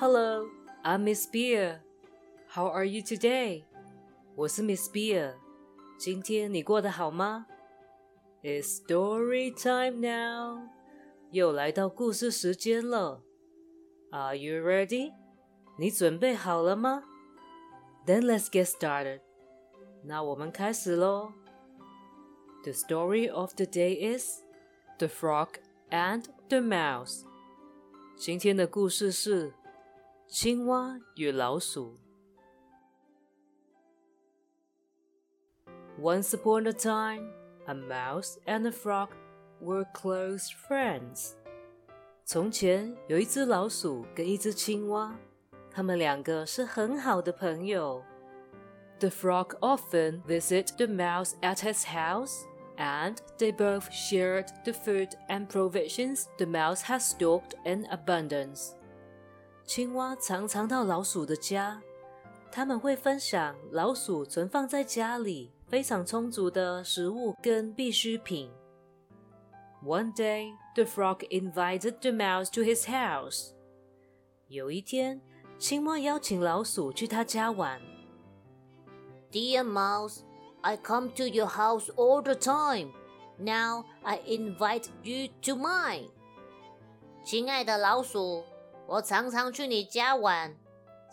Hello, I'm Miss Beer. How are you today? 我是 Miss Beer。今天你过得好吗？It's story time now. 又来到故事时间了。Are you ready? 你准备好了吗？Then let's get started. 那我们开始喽。The story of the day is The Frog and the Mouse. 今天的故事是 青蛙与老鼠。Once upon a time, a mouse and a frog were close friends. 从前有一只老鼠跟一只青蛙，他们两个是很好的朋友。The frog often visited the mouse at his house and they both shared the food and provisions the mouse had stocked in abundance. 青蛙常常到老鼠的家，他们会分享老鼠存放在家里非常充足的食物跟必需品。One day, the frog invited the mouse to his house. 有一天，青蛙邀请老鼠去他家玩。Dear mouse, I come to your house all the time. Now I invite you to mine. 亲爱的老鼠，我常常去你家玩，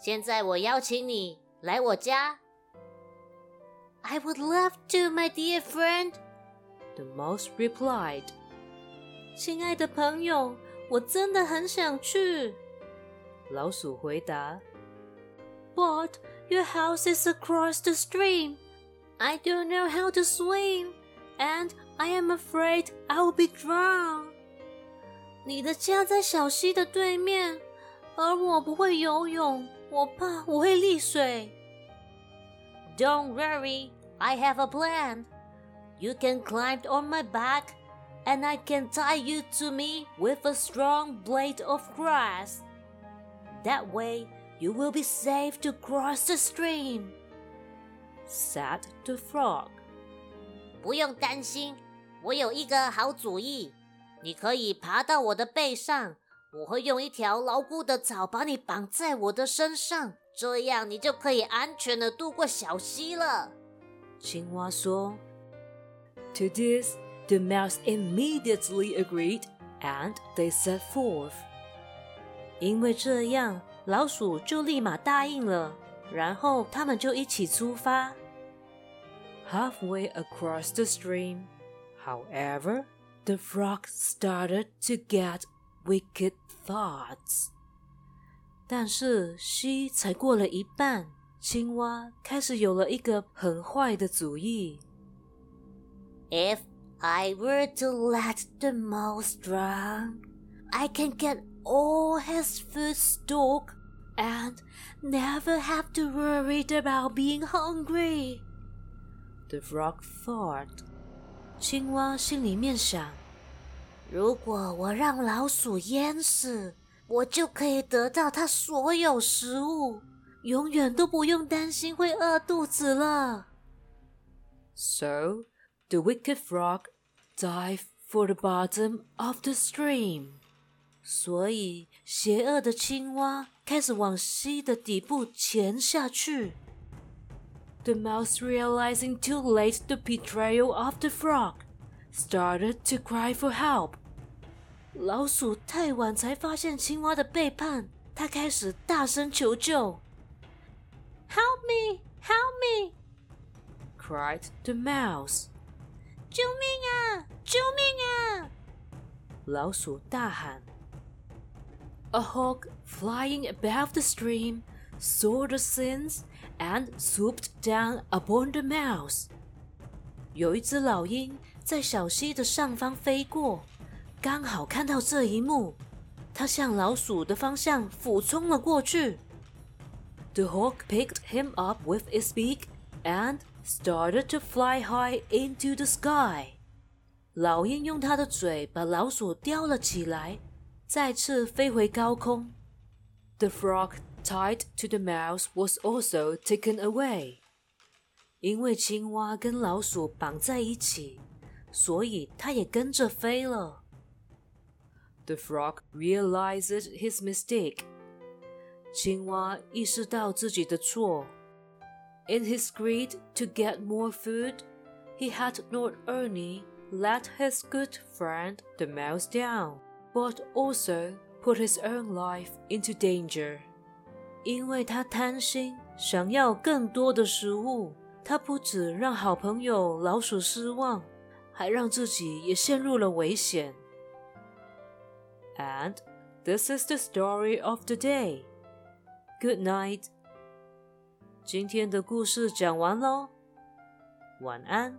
现在我邀请你来我家。I would love to, my dear friend. The mouse replied. 亲爱的朋友，我真的很想去。老鼠回答。But your house is across the stream. I don't know how to swim, and I am afraid I will be drowned. 你的家在小溪的对面， 而我不会游泳，我怕我会溺水。Don't worry, I have a plan. You can climb on my back, and I can tie you to me with a strong blade of grass. That way, you will be safe to cross the stream said the frog. 不用担心，我有一个好主意。你可以爬到我的背上， 我会用一条牢固的草把你绑在我的身上，这样你就可以安全的渡过小溪了。青蛙说。To this, the mouse immediately agreed, and they set forth. 因为这样，老鼠就立马答应了。然后他们就一起出发。Halfway across the stream, however, the frog started to get wicked thoughts. 但是溪才过了一半，青蛙开始有了一个很坏的主意。If I were to let the mouse drown, I can get all his food stock and never have to worry about being hungry. The frog thought. 青蛙心里面想： 如果我让老鼠淹死，我就可以得到它所有食物，永远都不用担心会饿肚子了。So the wicked frog dive for the bottom of the stream. 所以，邪恶的青蛙开始往溪的底部潜下去。The mouse, realizing too late the betrayal of the frog, started to cry for help. 老鼠太晚才发现青蛙的背叛，它开始大声求救。Help me! Help me! cried the mouse. 救命啊！救命啊！老鼠大喊。a hawk flying above the stream saw the scenes and swooped down upon the mouse. 有一只老鹰 在小溪的上方飞过，刚好看到这一幕，它向老鼠的方向俯冲了过去。The hawk picked him up with its beak and started to fly high into the sky. 老鹰用它的嘴把老鼠叼了起来。再次飞回高空。The frog tied to the mouse was also taken away。因为青蛙跟老鼠绑在一起， 所以它也跟着飞了。The frog realized his mistake。 青蛙意识到自己的错。In his greed to get more food, he had not only let his good friend the mouse down, but also put his own life into danger. 因为他贪心，想要更多的食物，他不止让好朋友老鼠失望， 还让自己也陷入了危险。And this is the story of the day. Good night. 今天的故事讲完喽，晚安。